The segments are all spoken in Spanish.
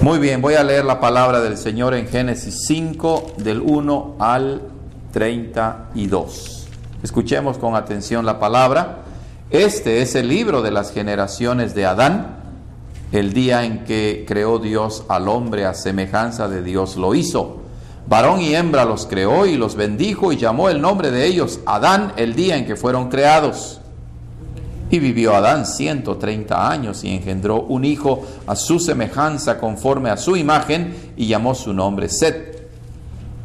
Muy bien, voy a leer la palabra del Señor en Génesis 5, del 1 al 32. Escuchemos con atención la palabra. Este es el libro de las generaciones de Adán. El día en que creó Dios al hombre a semejanza de Dios lo hizo. Varón y hembra los creó y los bendijo y llamó el nombre de ellos Adán el día en que fueron creados. Y vivió Adán 130 años y engendró un hijo a su semejanza conforme a su imagen y llamó su nombre Set.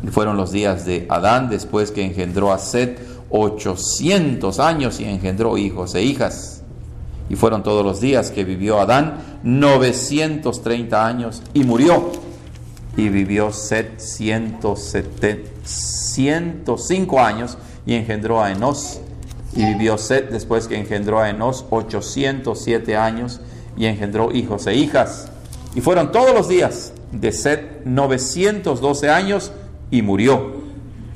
Y fueron los días de Adán después que engendró a Set 800 años y engendró hijos e hijas. Y fueron todos los días que vivió Adán 930 años y murió. Y vivió Set 105 años y engendró a Enos y vivió Set después que engendró a Enos 807 años y engendró hijos e hijas. Y fueron todos los días de Set 912 años y murió.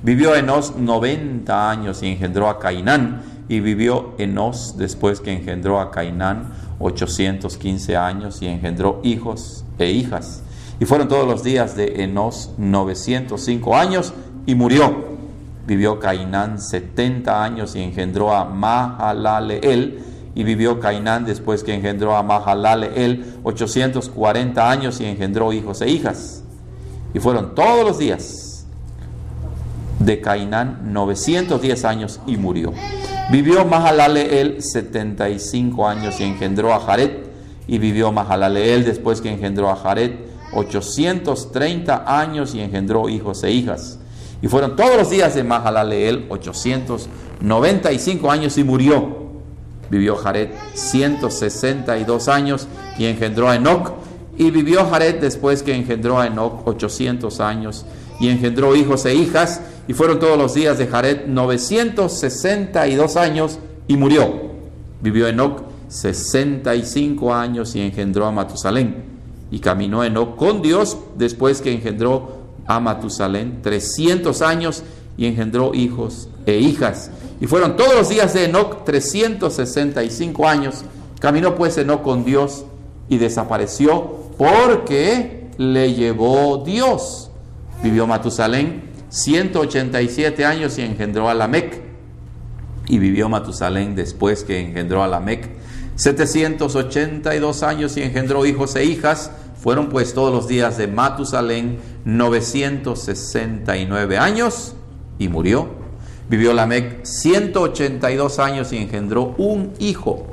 Vivió Enos 90 años y engendró a Cainán. Y vivió Enos después que engendró a Cainán 815 años y engendró hijos e hijas. Y fueron todos los días de Enos 905 años y murió. Vivió Cainán 70 años y engendró a Mahalaleel. Y vivió Cainán después que engendró a Mahalaleel 840 años y engendró hijos e hijas. Y fueron todos los días de Cainán 910 años y murió. Vivió Mahalaleel 75 años y engendró a Jared. Y vivió Mahalaleel después que engendró a Jared 830 años y engendró hijos e hijas. Y fueron todos los días de Mahalaleel 895 años y murió. Vivió Jared 162 años y engendró a Enoch. Y vivió Jared después que engendró a Enoch 800 años y engendró hijos e hijas. Y fueron todos los días de Jared 962 años y murió. Vivió Enoch 65 años y engendró a Matusalén. Y caminó Enoch con Dios después que engendró a Matusalén 300 años y engendró hijos e hijas. Y fueron todos los días de Enoch 365 años. Caminó pues Enoch con Dios y desapareció porque le llevó Dios. Vivió Matusalén 187 años y engendró a Lamec. Y vivió Matusalén después que engendró a Lamec 782 años y engendró hijos e hijas. Fueron pues todos los días de Matusalén 969 años y murió. Vivió Lamec 182 años y engendró un hijo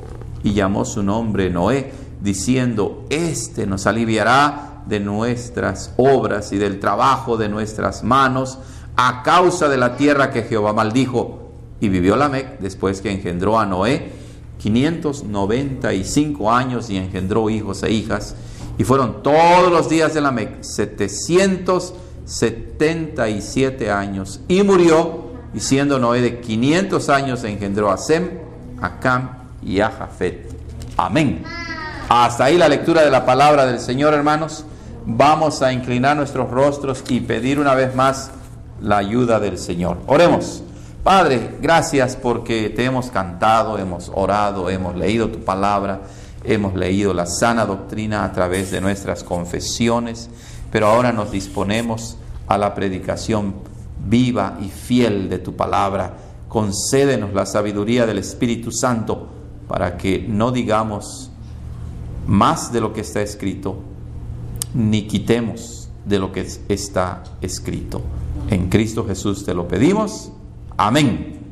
y llamó su nombre Noé, diciendo, Este nos aliviará de nuestras obras y del trabajo de nuestras manos a causa de la tierra que Jehová maldijo. Y vivió Lamec después que engendró a Noé 595 años y engendró hijos e hijas. Y fueron todos los días de Lamec 777 años. Y murió, y siendo Noé de 500 años, engendró a Sem, a Cam y a Jafet. Amén. Hasta ahí la lectura de la palabra del Señor, hermanos. Vamos a inclinar nuestros rostros y pedir una vez más la ayuda del Señor. Oremos. Padre, gracias porque te hemos cantado, hemos orado, hemos leído tu palabra hemos leído la sana doctrina a través de nuestras confesiones, pero ahora nos disponemos a la predicación viva y fiel de tu palabra. Concédenos la sabiduría del Espíritu Santo para que no digamos más de lo que está escrito, ni quitemos de lo que está escrito. En Cristo Jesús te lo pedimos. Amén.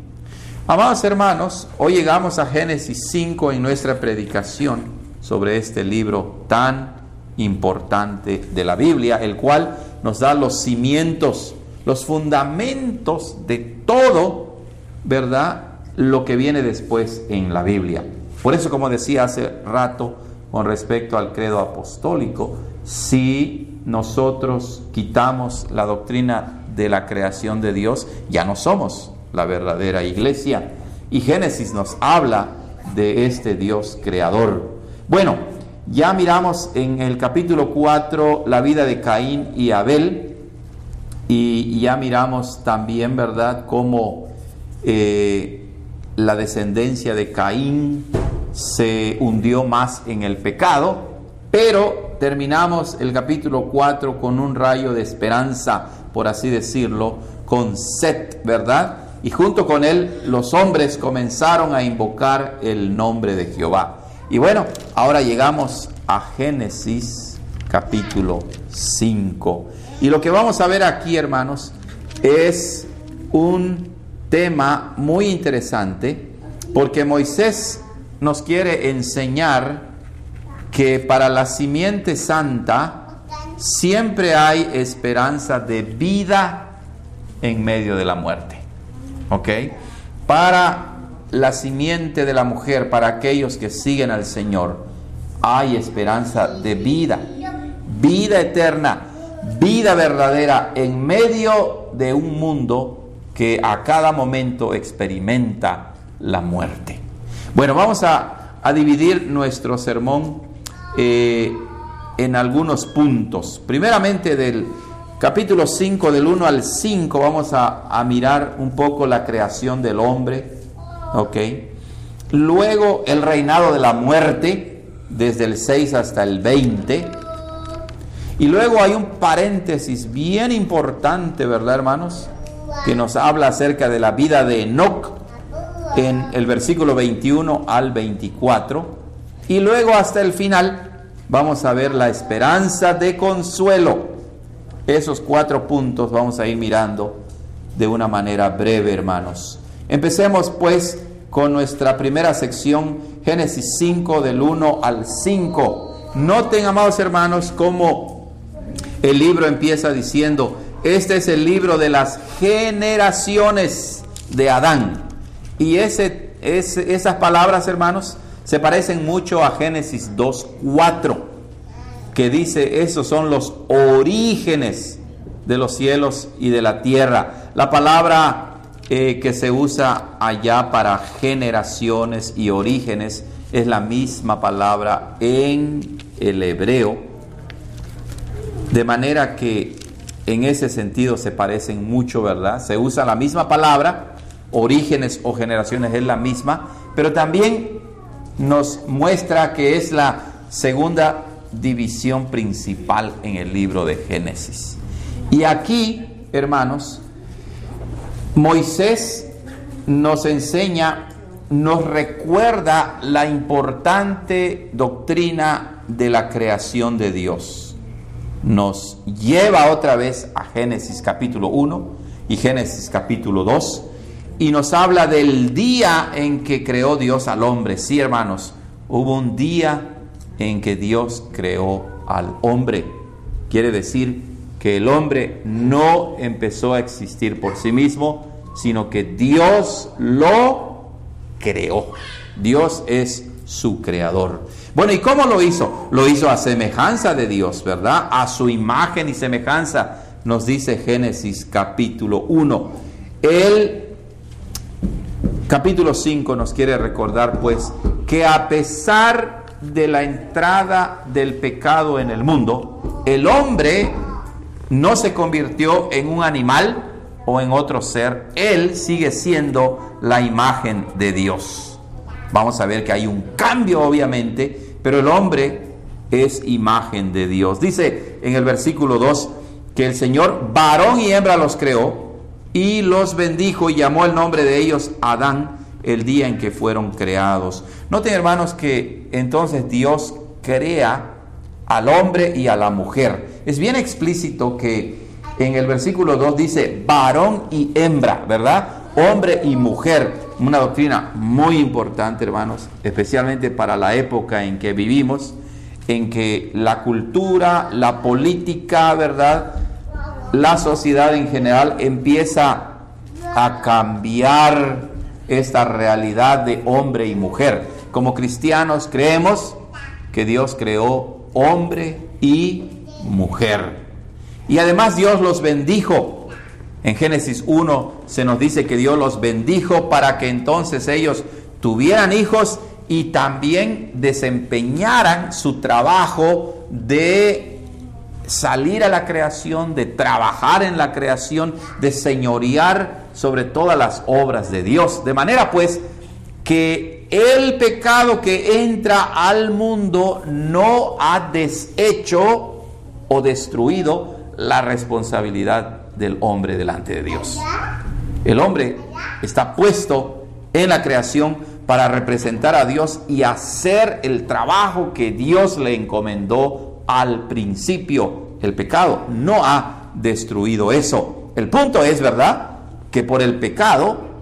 Amados hermanos, hoy llegamos a Génesis 5 en nuestra predicación sobre este libro tan importante de la Biblia, el cual nos da los cimientos, los fundamentos de todo, ¿verdad? Lo que viene después en la Biblia. Por eso, como decía hace rato con respecto al credo apostólico, si nosotros quitamos la doctrina de la creación de Dios, ya no somos la verdadera iglesia. Y Génesis nos habla de este Dios creador. Bueno, ya miramos en el capítulo 4 la vida de Caín y Abel. Y ya miramos también, ¿verdad?, cómo eh, la descendencia de Caín se hundió más en el pecado. Pero terminamos el capítulo 4 con un rayo de esperanza, por así decirlo, con Set, ¿verdad? Y junto con él los hombres comenzaron a invocar el nombre de Jehová. Y bueno, ahora llegamos a Génesis capítulo 5. Y lo que vamos a ver aquí, hermanos, es un tema muy interesante porque Moisés nos quiere enseñar que para la simiente santa siempre hay esperanza de vida en medio de la muerte. ¿Ok? Para la simiente de la mujer, para aquellos que siguen al Señor, hay esperanza de vida, vida eterna, vida verdadera en medio de un mundo que a cada momento experimenta la muerte. Bueno, vamos a, a dividir nuestro sermón eh, en algunos puntos. Primeramente del capítulo 5, del 1 al 5, vamos a, mirar un poco la creación del hombre. Luego el reinado de la muerte, desde el 6 hasta el 20. Y luego hay un paréntesis bien importante, ¿verdad, hermanos? Que nos habla acerca de la vida de Enoch en el versículo 21 al 24. Y luego hasta el final vamos a ver la esperanza de consuelo. Esos cuatro puntos vamos a ir mirando de una manera breve, hermanos. Empecemos pues con nuestra primera sección, Génesis 5 del 1 al 5. Noten, amados hermanos, cómo el libro empieza diciendo, este es el libro de las generaciones de Adán. Y ese, esas palabras, hermanos, se parecen mucho a Génesis 2.4, que dice, esos son los orígenes de los cielos y de la tierra. La palabra eh, que se usa allá para generaciones y orígenes es la misma palabra en el hebreo, de manera que en ese sentido se parecen mucho, ¿verdad? Se usa la misma palabra, orígenes o generaciones es la misma, pero también nos muestra que es la segunda división principal en el libro de Génesis. Y aquí, hermanos, Moisés nos enseña, nos recuerda la importante doctrina de la creación de Dios. Nos lleva otra vez a Génesis capítulo 1 y Génesis capítulo 2 y nos habla del día en que creó Dios al hombre. Sí, hermanos, hubo un día en que Dios creó al hombre. Quiere decir que el hombre no empezó a existir por sí mismo, sino que Dios lo creó. Dios es su creador. Bueno, ¿y cómo lo hizo? Lo hizo a semejanza de Dios, ¿verdad? A su imagen y semejanza, nos dice Génesis capítulo 1. Él Capítulo 5 nos quiere recordar pues que a pesar de la entrada del pecado en el mundo, el hombre no se convirtió en un animal o en otro ser, él sigue siendo la imagen de Dios. Vamos a ver que hay un cambio obviamente, pero el hombre es imagen de Dios. Dice en el versículo 2 que el Señor varón y hembra los creó y los bendijo y llamó el nombre de ellos Adán el día en que fueron creados. Noten hermanos que entonces Dios crea al hombre y a la mujer. Es bien explícito que en el versículo 2 dice varón y hembra, ¿verdad? Hombre y mujer. Una doctrina muy importante, hermanos, especialmente para la época en que vivimos, en que la cultura, la política, ¿verdad? la sociedad en general empieza a cambiar esta realidad de hombre y mujer. Como cristianos creemos que Dios creó hombre y mujer. Y además Dios los bendijo. En Génesis 1 se nos dice que Dios los bendijo para que entonces ellos tuvieran hijos y también desempeñaran su trabajo de salir a la creación, de trabajar en la creación, de señorear sobre todas las obras de Dios. De manera pues que el pecado que entra al mundo no ha deshecho o destruido la responsabilidad del hombre delante de Dios. El hombre está puesto en la creación para representar a Dios y hacer el trabajo que Dios le encomendó al principio. El pecado no ha destruido eso. El punto es, ¿verdad? Que por el pecado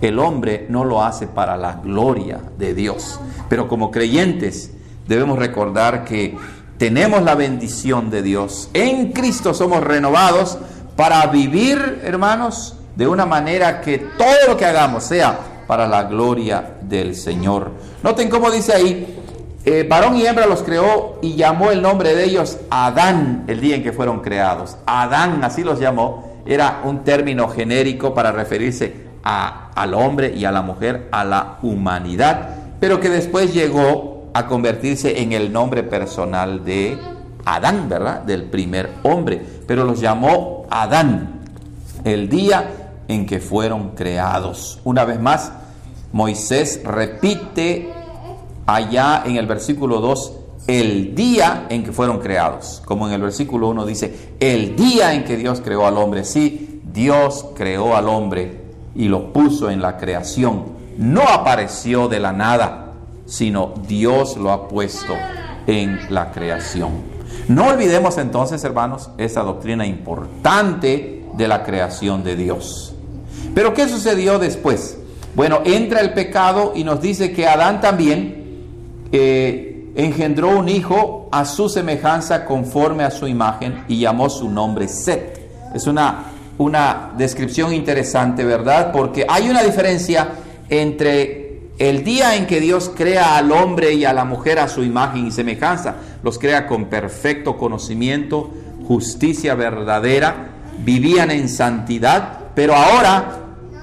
el hombre no lo hace para la gloria de Dios. Pero como creyentes debemos recordar que tenemos la bendición de Dios. En Cristo somos renovados para vivir, hermanos, de una manera que todo lo que hagamos sea para la gloria del Señor. Noten cómo dice ahí, eh, varón y hembra los creó y llamó el nombre de ellos Adán el día en que fueron creados. Adán, así los llamó, era un término genérico para referirse a, al hombre y a la mujer, a la humanidad, pero que después llegó a convertirse en el nombre personal de Adán, ¿verdad? Del primer hombre, pero los llamó Adán el día en que fueron creados. Una vez más, Moisés repite allá en el versículo 2 el día en que fueron creados. Como en el versículo 1 dice, el día en que Dios creó al hombre. Sí, Dios creó al hombre y lo puso en la creación. No apareció de la nada, sino Dios lo ha puesto en la creación. No olvidemos entonces, hermanos, esa doctrina importante de la creación de Dios. Pero ¿qué sucedió después? Bueno, entra el pecado y nos dice que Adán también eh, engendró un hijo a su semejanza conforme a su imagen y llamó su nombre Set. Es una, una descripción interesante, ¿verdad? Porque hay una diferencia entre el día en que Dios crea al hombre y a la mujer a su imagen y semejanza. Los crea con perfecto conocimiento, justicia verdadera, vivían en santidad, pero ahora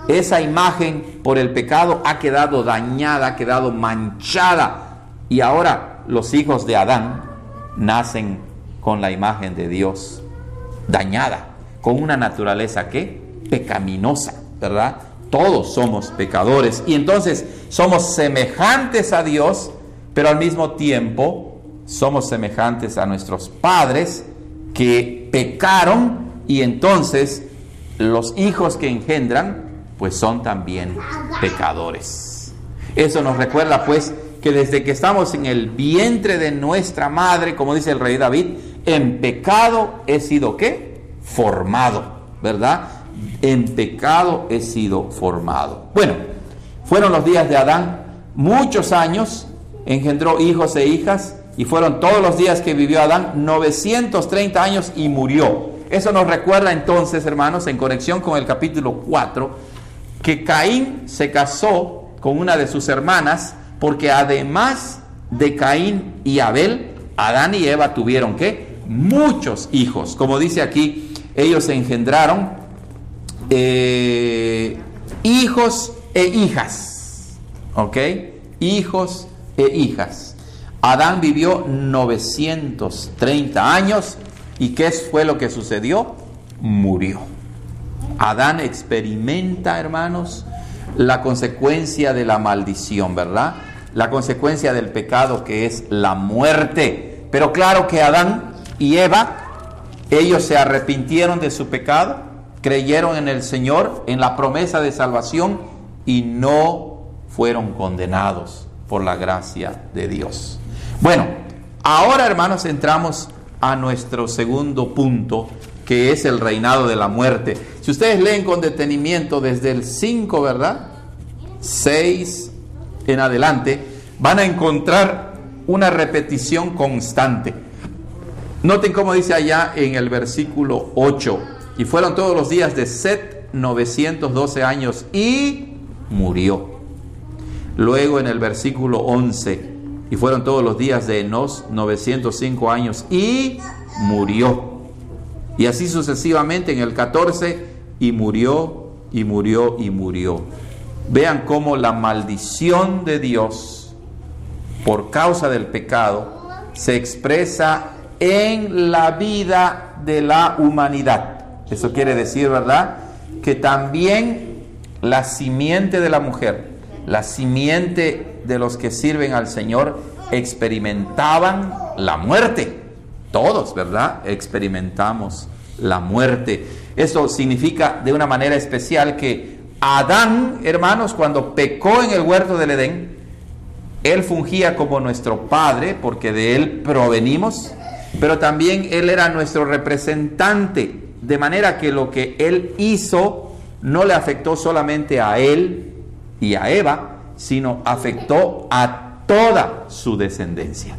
esa imagen por el pecado ha quedado dañada, ha quedado manchada. Y ahora los hijos de Adán nacen con la imagen de Dios dañada, con una naturaleza que pecaminosa, ¿verdad? Todos somos pecadores y entonces somos semejantes a Dios, pero al mismo tiempo somos semejantes a nuestros padres que pecaron y entonces los hijos que engendran pues son también pecadores. Eso nos recuerda pues que desde que estamos en el vientre de nuestra madre, como dice el rey David, en pecado he sido qué? Formado, ¿verdad? En pecado he sido formado. Bueno, fueron los días de Adán, muchos años, engendró hijos e hijas, y fueron todos los días que vivió Adán, 930 años y murió. Eso nos recuerda entonces, hermanos, en conexión con el capítulo 4, que Caín se casó con una de sus hermanas porque además de Caín y Abel, Adán y Eva tuvieron que muchos hijos. Como dice aquí, ellos engendraron eh, hijos e hijas. ¿Ok? Hijos e hijas. Adán vivió 930 años y ¿qué fue lo que sucedió? Murió. Adán experimenta, hermanos, la consecuencia de la maldición, ¿verdad? La consecuencia del pecado que es la muerte. Pero claro que Adán y Eva, ellos se arrepintieron de su pecado, creyeron en el Señor, en la promesa de salvación y no fueron condenados por la gracia de Dios. Bueno, ahora hermanos entramos a nuestro segundo punto que es el reinado de la muerte. Si ustedes leen con detenimiento desde el 5, ¿verdad? 6 en adelante, van a encontrar una repetición constante. Noten cómo dice allá en el versículo 8, y fueron todos los días de Set 912 años y murió. Luego en el versículo 11, y fueron todos los días de Enos 905 años y murió. Y así sucesivamente en el 14, y murió, y murió, y murió. Vean cómo la maldición de Dios por causa del pecado se expresa en la vida de la humanidad. Eso quiere decir, ¿verdad? Que también la simiente de la mujer, la simiente de los que sirven al Señor experimentaban la muerte. Todos, ¿verdad? Experimentamos la muerte. Esto significa de una manera especial que Adán, hermanos, cuando pecó en el huerto del Edén, él fungía como nuestro padre, porque de él provenimos, pero también él era nuestro representante, de manera que lo que él hizo no le afectó solamente a él y a Eva, sino afectó a toda su descendencia.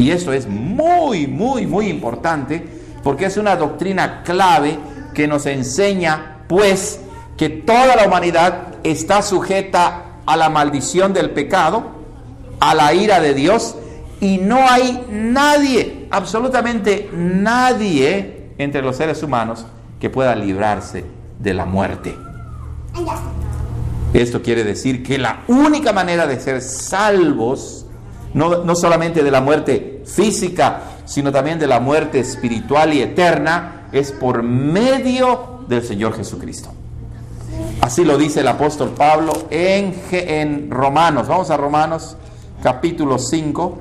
Y eso es muy, muy, muy importante porque es una doctrina clave que nos enseña, pues, que toda la humanidad está sujeta a la maldición del pecado, a la ira de Dios, y no hay nadie, absolutamente nadie entre los seres humanos que pueda librarse de la muerte. Esto quiere decir que la única manera de ser salvos, no, no solamente de la muerte física, sino también de la muerte espiritual y eterna, es por medio del Señor Jesucristo. Así lo dice el apóstol Pablo en, en Romanos. Vamos a Romanos capítulo 5,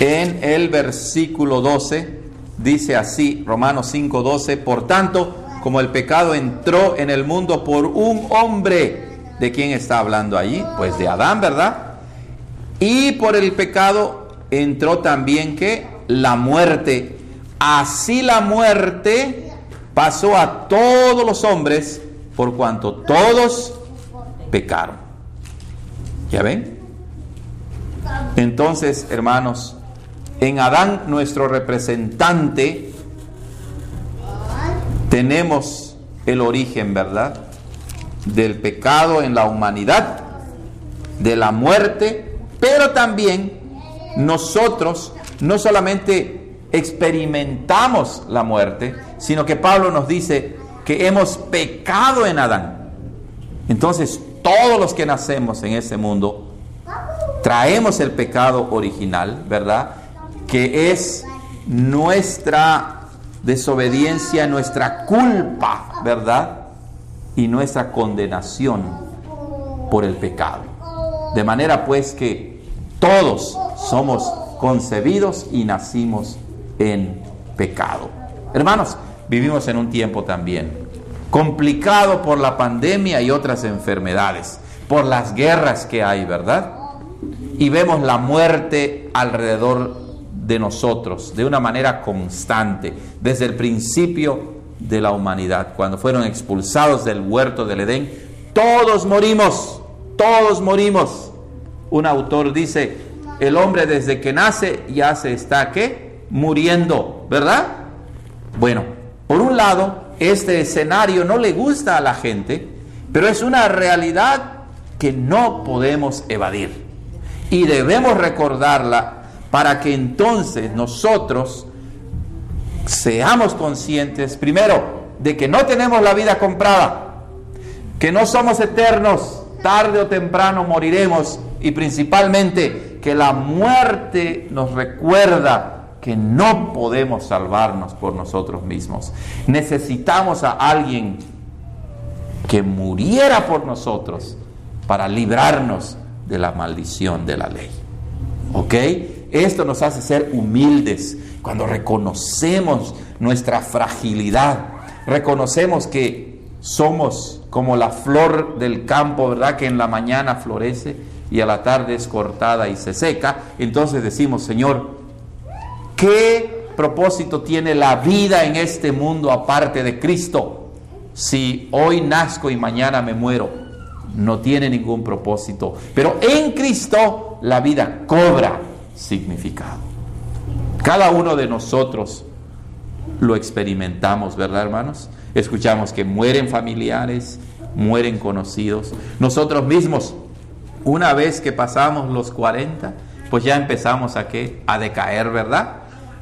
en el versículo 12. Dice así, Romanos 5, 12, por tanto, como el pecado entró en el mundo por un hombre, ¿de quién está hablando allí? Pues de Adán, ¿verdad? Y por el pecado entró también que la muerte. Así la muerte pasó a todos los hombres por cuanto todos pecaron. ¿Ya ven? Entonces, hermanos, en Adán, nuestro representante, tenemos el origen, ¿verdad? Del pecado en la humanidad, de la muerte, pero también nosotros no solamente experimentamos la muerte, sino que Pablo nos dice que hemos pecado en Adán. Entonces, todos los que nacemos en ese mundo, traemos el pecado original, ¿verdad? Que es nuestra desobediencia, nuestra culpa, ¿verdad? Y nuestra condenación por el pecado. De manera pues que todos somos concebidos y nacimos en pecado. Hermanos, vivimos en un tiempo también complicado por la pandemia y otras enfermedades, por las guerras que hay, ¿verdad? Y vemos la muerte alrededor de nosotros de una manera constante, desde el principio de la humanidad, cuando fueron expulsados del huerto del Edén, todos morimos, todos morimos. Un autor dice, el hombre desde que nace ya se está ¿qué? muriendo, ¿verdad? Bueno, por un lado, este escenario no le gusta a la gente, pero es una realidad que no podemos evadir. Y debemos recordarla para que entonces nosotros seamos conscientes, primero, de que no tenemos la vida comprada, que no somos eternos, tarde o temprano moriremos y principalmente que la muerte nos recuerda que no podemos salvarnos por nosotros mismos. Necesitamos a alguien que muriera por nosotros para librarnos de la maldición de la ley. ¿Ok? Esto nos hace ser humildes cuando reconocemos nuestra fragilidad, reconocemos que somos como la flor del campo, ¿verdad? Que en la mañana florece y a la tarde es cortada y se seca. Entonces decimos, Señor, ¿qué propósito tiene la vida en este mundo aparte de Cristo? Si hoy nazco y mañana me muero, no tiene ningún propósito. Pero en Cristo la vida cobra significado. Cada uno de nosotros lo experimentamos, ¿verdad, hermanos? Escuchamos que mueren familiares, mueren conocidos. Nosotros mismos, una vez que pasamos los 40, pues ya empezamos a, ¿qué? a decaer, ¿verdad?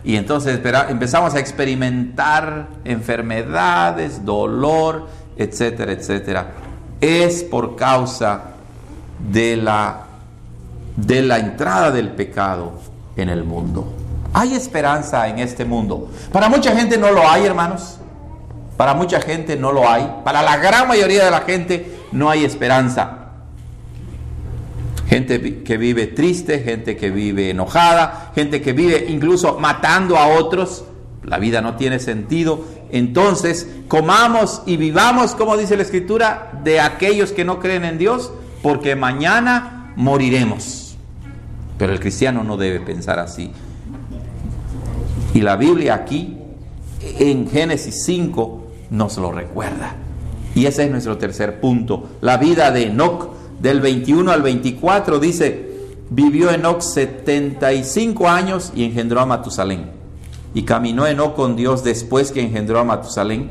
Y entonces empezamos a experimentar enfermedades, dolor, etcétera, etcétera. Es por causa de la, de la entrada del pecado en el mundo. Hay esperanza en este mundo. Para mucha gente no lo hay, hermanos. Para mucha gente no lo hay. Para la gran mayoría de la gente no hay esperanza. Gente que vive triste, gente que vive enojada, gente que vive incluso matando a otros. La vida no tiene sentido. Entonces, comamos y vivamos, como dice la Escritura, de aquellos que no creen en Dios, porque mañana moriremos. Pero el cristiano no debe pensar así. Y la Biblia aquí, en Génesis 5, nos lo recuerda. Y ese es nuestro tercer punto. La vida de Enoch, del 21 al 24, dice, vivió Enoch 75 años y engendró a Matusalén. Y caminó Enoch con Dios después que engendró a Matusalén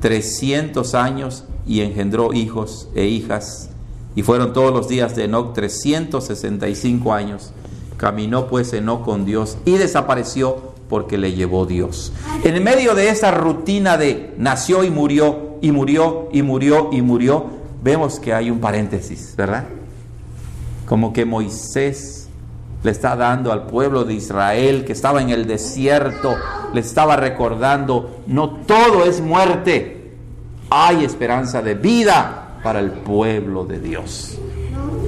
300 años y engendró hijos e hijas. Y fueron todos los días de Enoch 365 años. Caminó pues Enoch con Dios y desapareció porque le llevó Dios. En medio de esa rutina de nació y murió, y murió, y murió, y murió, vemos que hay un paréntesis, ¿verdad? Como que Moisés le está dando al pueblo de Israel que estaba en el desierto, le estaba recordando, no todo es muerte, hay esperanza de vida para el pueblo de Dios.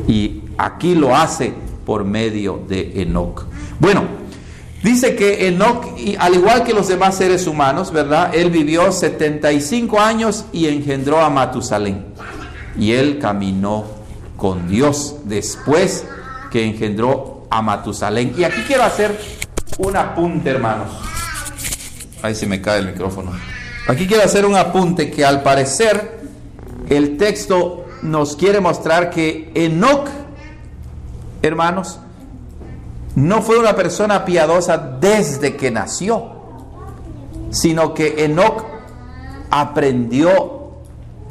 Y aquí lo hace por medio de Enoch. Bueno, Dice que Enoch, al igual que los demás seres humanos, ¿verdad? Él vivió 75 años y engendró a Matusalén. Y él caminó con Dios después que engendró a Matusalén. Y aquí quiero hacer un apunte, hermanos. Ahí se me cae el micrófono. Aquí quiero hacer un apunte que al parecer el texto nos quiere mostrar que Enoch, hermanos, no fue una persona piadosa desde que nació, sino que Enoch aprendió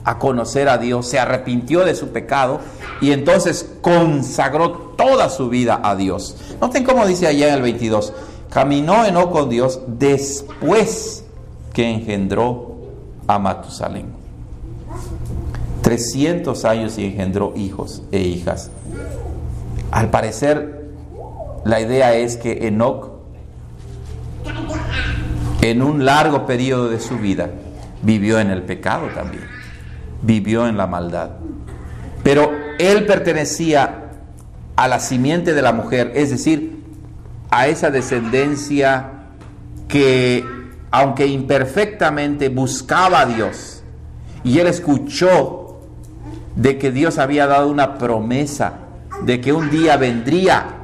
a conocer a Dios, se arrepintió de su pecado y entonces consagró toda su vida a Dios. Noten cómo dice allá en el 22, caminó Enoch con Dios después que engendró a Matusalén. 300 años y engendró hijos e hijas. Al parecer la idea es que Enoch, en un largo periodo de su vida, vivió en el pecado también, vivió en la maldad. Pero él pertenecía a la simiente de la mujer, es decir, a esa descendencia que, aunque imperfectamente, buscaba a Dios. Y él escuchó de que Dios había dado una promesa de que un día vendría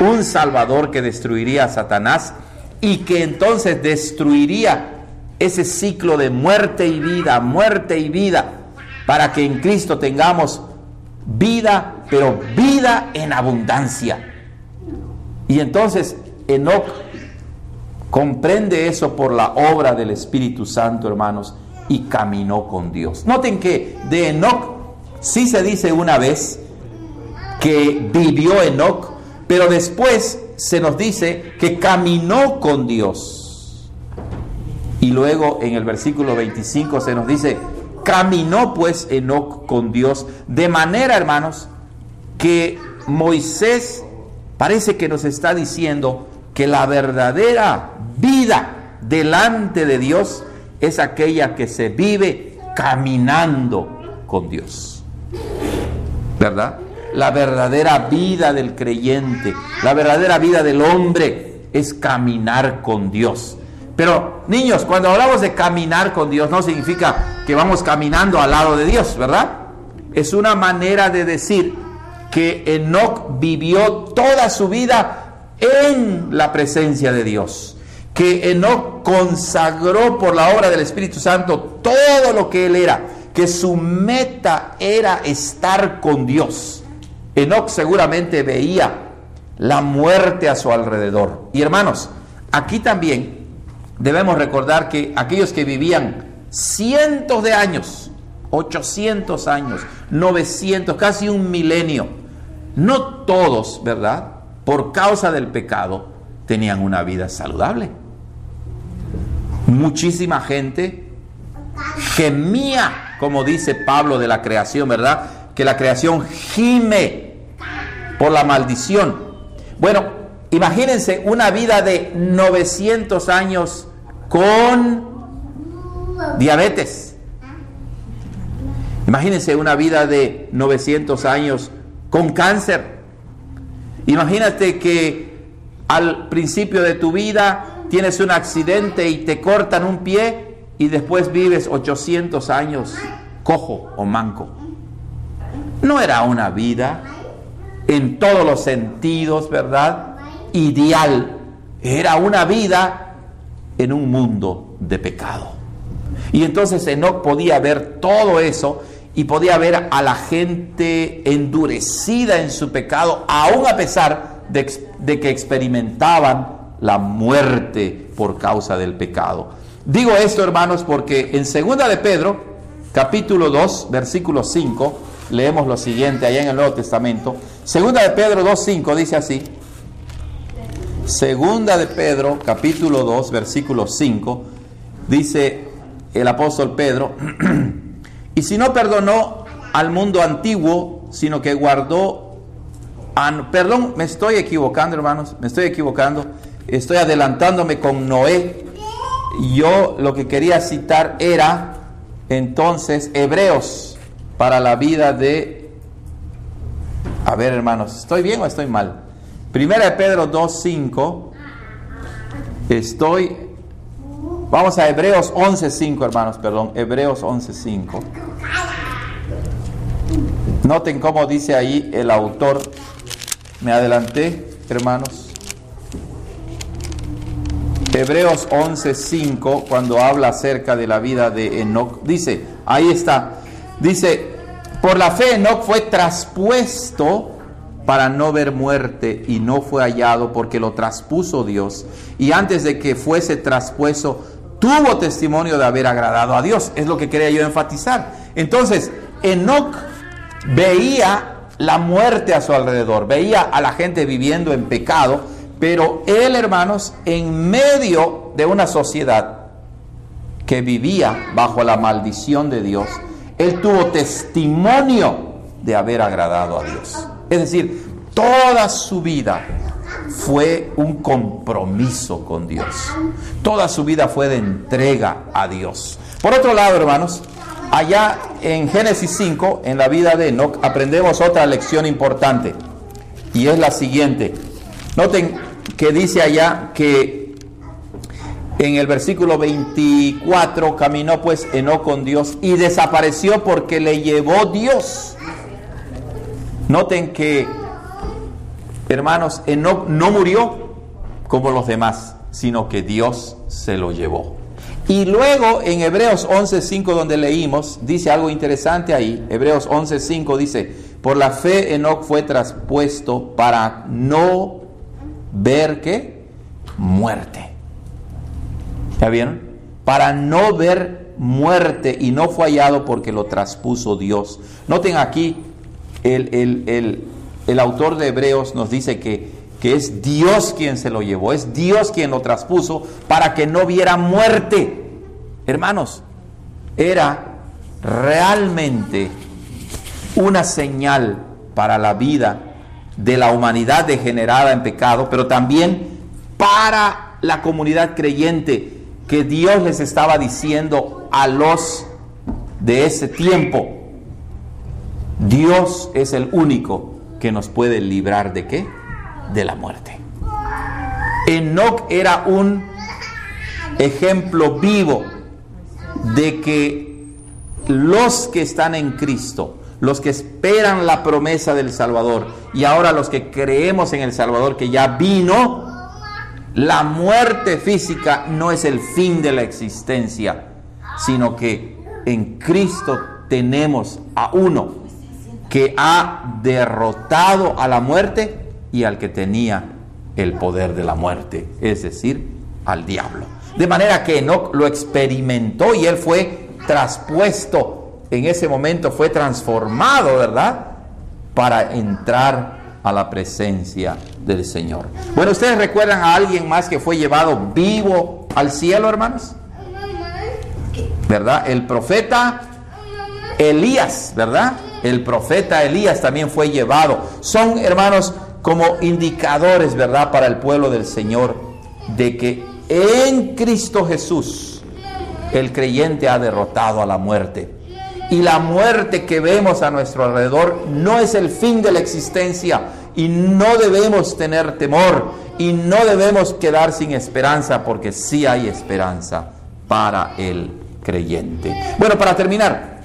un Salvador que destruiría a Satanás y que entonces destruiría ese ciclo de muerte y vida, muerte y vida, para que en Cristo tengamos vida, pero vida en abundancia. Y entonces Enoch comprende eso por la obra del Espíritu Santo, hermanos, y caminó con Dios. Noten que de Enoch sí se dice una vez que vivió Enoch pero después se nos dice que caminó con Dios. Y luego en el versículo 25 se nos dice, caminó pues Enoch con Dios, de manera, hermanos, que Moisés parece que nos está diciendo que la verdadera vida delante de Dios es aquella que se vive caminando con Dios. ¿Verdad? La verdadera vida del creyente, la verdadera vida del hombre es caminar con Dios. Pero niños, cuando hablamos de caminar con Dios no significa que vamos caminando al lado de Dios, ¿verdad? Es una manera de decir que Enoch vivió toda su vida en la presencia de Dios. Que Enoch consagró por la obra del Espíritu Santo todo lo que él era. Que su meta era estar con Dios. Enoch seguramente veía la muerte a su alrededor. Y hermanos, aquí también debemos recordar que aquellos que vivían cientos de años, 800 años, 900, casi un milenio, no todos, ¿verdad? Por causa del pecado, tenían una vida saludable. Muchísima gente gemía, como dice Pablo de la creación, ¿verdad? Que la creación gime por la maldición. Bueno, imagínense una vida de 900 años con diabetes. Imagínense una vida de 900 años con cáncer. Imagínate que al principio de tu vida tienes un accidente y te cortan un pie y después vives 800 años cojo o manco. No era una vida en todos los sentidos, ¿verdad? Ideal. Era una vida en un mundo de pecado. Y entonces Enoch podía ver todo eso y podía ver a la gente endurecida en su pecado, aún a pesar de, de que experimentaban la muerte por causa del pecado. Digo esto, hermanos, porque en segunda de Pedro, capítulo 2, versículo 5, leemos lo siguiente allá en el Nuevo Testamento. Segunda de Pedro 2.5 dice así. Segunda de Pedro, capítulo 2, versículo 5, dice el apóstol Pedro, y si no perdonó al mundo antiguo, sino que guardó, perdón, me estoy equivocando hermanos, me estoy equivocando, estoy adelantándome con Noé, yo lo que quería citar era entonces Hebreos para la vida de... A ver hermanos, ¿estoy bien o estoy mal? Primera de Pedro 2.5. Estoy... Vamos a Hebreos 11.5 hermanos, perdón. Hebreos 11.5. Noten cómo dice ahí el autor. Me adelanté, hermanos. Hebreos 11:5, cuando habla acerca de la vida de Enoch, dice, ahí está, dice, por la fe Enoch fue traspuesto para no ver muerte y no fue hallado porque lo traspuso Dios. Y antes de que fuese traspuesto, tuvo testimonio de haber agradado a Dios. Es lo que quería yo enfatizar. Entonces, Enoch veía la muerte a su alrededor, veía a la gente viviendo en pecado pero él, hermanos, en medio de una sociedad que vivía bajo la maldición de Dios, él tuvo testimonio de haber agradado a Dios. Es decir, toda su vida fue un compromiso con Dios. Toda su vida fue de entrega a Dios. Por otro lado, hermanos, allá en Génesis 5, en la vida de Enoch, aprendemos otra lección importante. Y es la siguiente. Noten que dice allá que en el versículo 24 caminó pues Enoch con Dios y desapareció porque le llevó Dios. Noten que, hermanos, Enoch no murió como los demás, sino que Dios se lo llevó. Y luego en Hebreos 11.5 donde leímos, dice algo interesante ahí. Hebreos 11.5 dice, por la fe Enoch fue traspuesto para no ver qué? Muerte. ¿Ya vieron? Para no ver muerte y no fue hallado porque lo traspuso Dios. Noten aquí, el, el, autor de Hebreos nos dice que, que es Dios quien se lo llevó, es Dios quien lo traspuso para que no viera muerte. Hermanos, era realmente una señal para la vida de la humanidad degenerada en pecado, pero también para la comunidad creyente que Dios les estaba diciendo a los de ese tiempo, Dios es el único que nos puede librar de qué? De la muerte. Enoch era un ejemplo vivo de que los que están en Cristo, los que esperan la promesa del Salvador y ahora los que creemos en el Salvador que ya vino, la muerte física no es el fin de la existencia, sino que en Cristo tenemos a uno que ha derrotado a la muerte y al que tenía el poder de la muerte, es decir, al diablo. De manera que Enoch lo experimentó y él fue traspuesto en ese momento fue transformado, ¿verdad? Para entrar a la presencia del Señor. Bueno, ¿ustedes recuerdan a alguien más que fue llevado vivo al cielo, hermanos? ¿Verdad? El profeta Elías, ¿verdad? El profeta Elías también fue llevado. Son, hermanos, como indicadores, ¿verdad? Para el pueblo del Señor, de que en Cristo Jesús el creyente ha derrotado a la muerte y la muerte que vemos a nuestro alrededor no es el fin de la existencia, y no debemos tener temor y no debemos quedar sin esperanza porque sí hay esperanza para el creyente. Bueno, para terminar,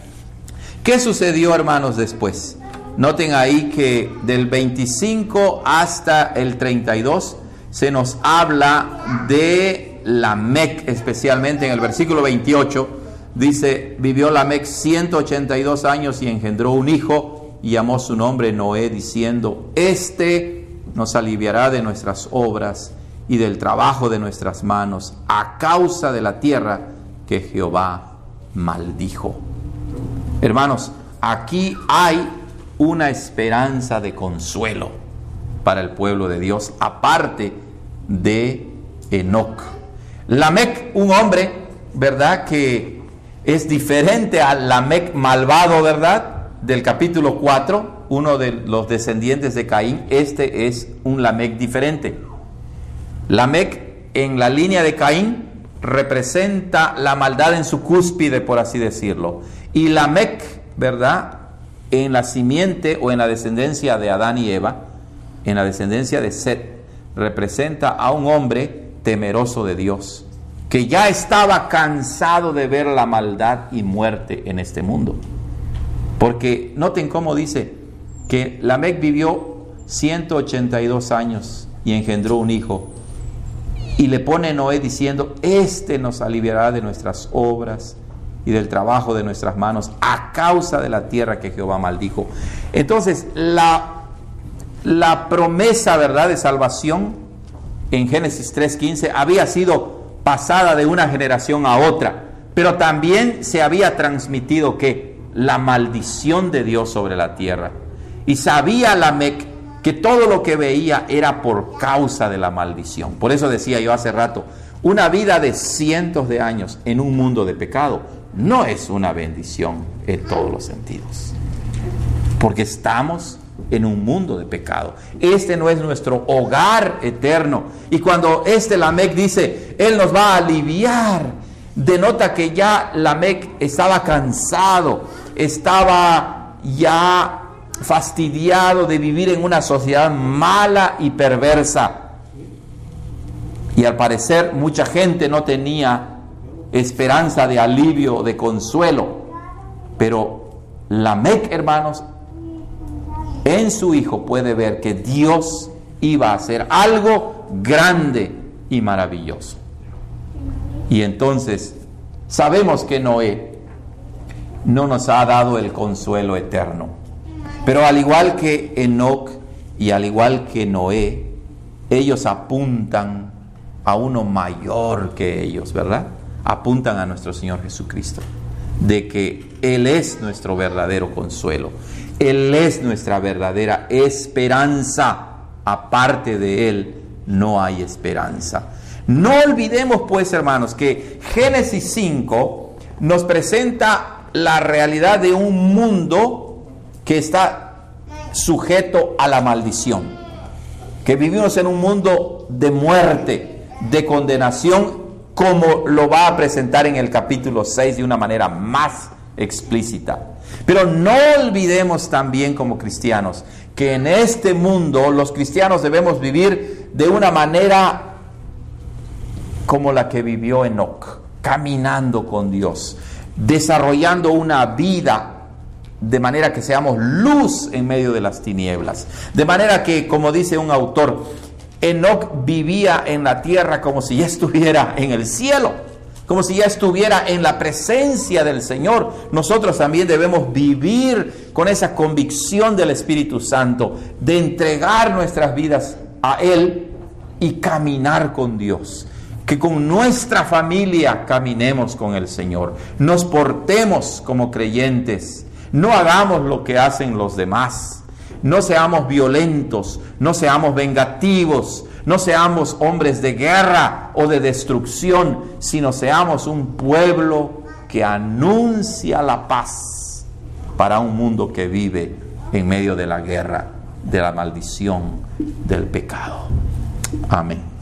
¿qué sucedió hermanos después? Noten ahí que del 25 hasta el 32 se nos habla de la Mec, especialmente en el versículo 28 Dice, vivió Lamec 182 años y engendró un hijo y llamó su nombre Noé diciendo, este nos aliviará de nuestras obras y del trabajo de nuestras manos a causa de la tierra que Jehová maldijo. Hermanos, aquí hay una esperanza de consuelo para el pueblo de Dios, aparte de Enoch. Lamec, un hombre, ¿verdad? Que es diferente al Lamec malvado, ¿verdad? Del capítulo 4, uno de los descendientes de Caín. Este es un Lamec diferente. Lamec en la línea de Caín representa la maldad en su cúspide, por así decirlo. Y Lamec, ¿verdad? En la simiente o en la descendencia de Adán y Eva, en la descendencia de Set, representa a un hombre temeroso de Dios que ya estaba cansado de ver la maldad y muerte en este mundo. Porque noten cómo dice que Lamec vivió 182 años y engendró un hijo. Y le pone Noé diciendo, este nos aliviará de nuestras obras y del trabajo de nuestras manos a causa de la tierra que Jehová maldijo. Entonces, la, la promesa, ¿verdad?, de salvación en Génesis 3.15 había sido pasada de una generación a otra, pero también se había transmitido que la maldición de Dios sobre la tierra. Y sabía Lamec que todo lo que veía era por causa de la maldición. Por eso decía yo hace rato, una vida de cientos de años en un mundo de pecado no es una bendición en todos los sentidos. Porque estamos en un mundo de pecado. Este no es nuestro hogar eterno. Y cuando este Lamec dice, Él nos va a aliviar, denota que ya Lamec estaba cansado, estaba ya fastidiado de vivir en una sociedad mala y perversa. Y al parecer mucha gente no tenía esperanza de alivio, de consuelo. Pero Lamec, hermanos, en su Hijo puede ver que Dios iba a hacer algo grande y maravilloso. Y entonces sabemos que Noé no nos ha dado el consuelo eterno. Pero al igual que Enoch y al igual que Noé, ellos apuntan a uno mayor que ellos, ¿verdad? Apuntan a nuestro Señor Jesucristo, de que Él es nuestro verdadero consuelo. Él es nuestra verdadera esperanza. Aparte de Él no hay esperanza. No olvidemos pues, hermanos, que Génesis 5 nos presenta la realidad de un mundo que está sujeto a la maldición. Que vivimos en un mundo de muerte, de condenación, como lo va a presentar en el capítulo 6 de una manera más explícita. Pero no olvidemos también como cristianos que en este mundo los cristianos debemos vivir de una manera como la que vivió Enoch, caminando con Dios, desarrollando una vida de manera que seamos luz en medio de las tinieblas. De manera que, como dice un autor, Enoch vivía en la tierra como si ya estuviera en el cielo como si ya estuviera en la presencia del Señor. Nosotros también debemos vivir con esa convicción del Espíritu Santo, de entregar nuestras vidas a Él y caminar con Dios. Que con nuestra familia caminemos con el Señor, nos portemos como creyentes, no hagamos lo que hacen los demás, no seamos violentos, no seamos vengativos, no seamos hombres de guerra o de destrucción, sino seamos un pueblo que anuncia la paz para un mundo que vive en medio de la guerra, de la maldición, del pecado. Amén.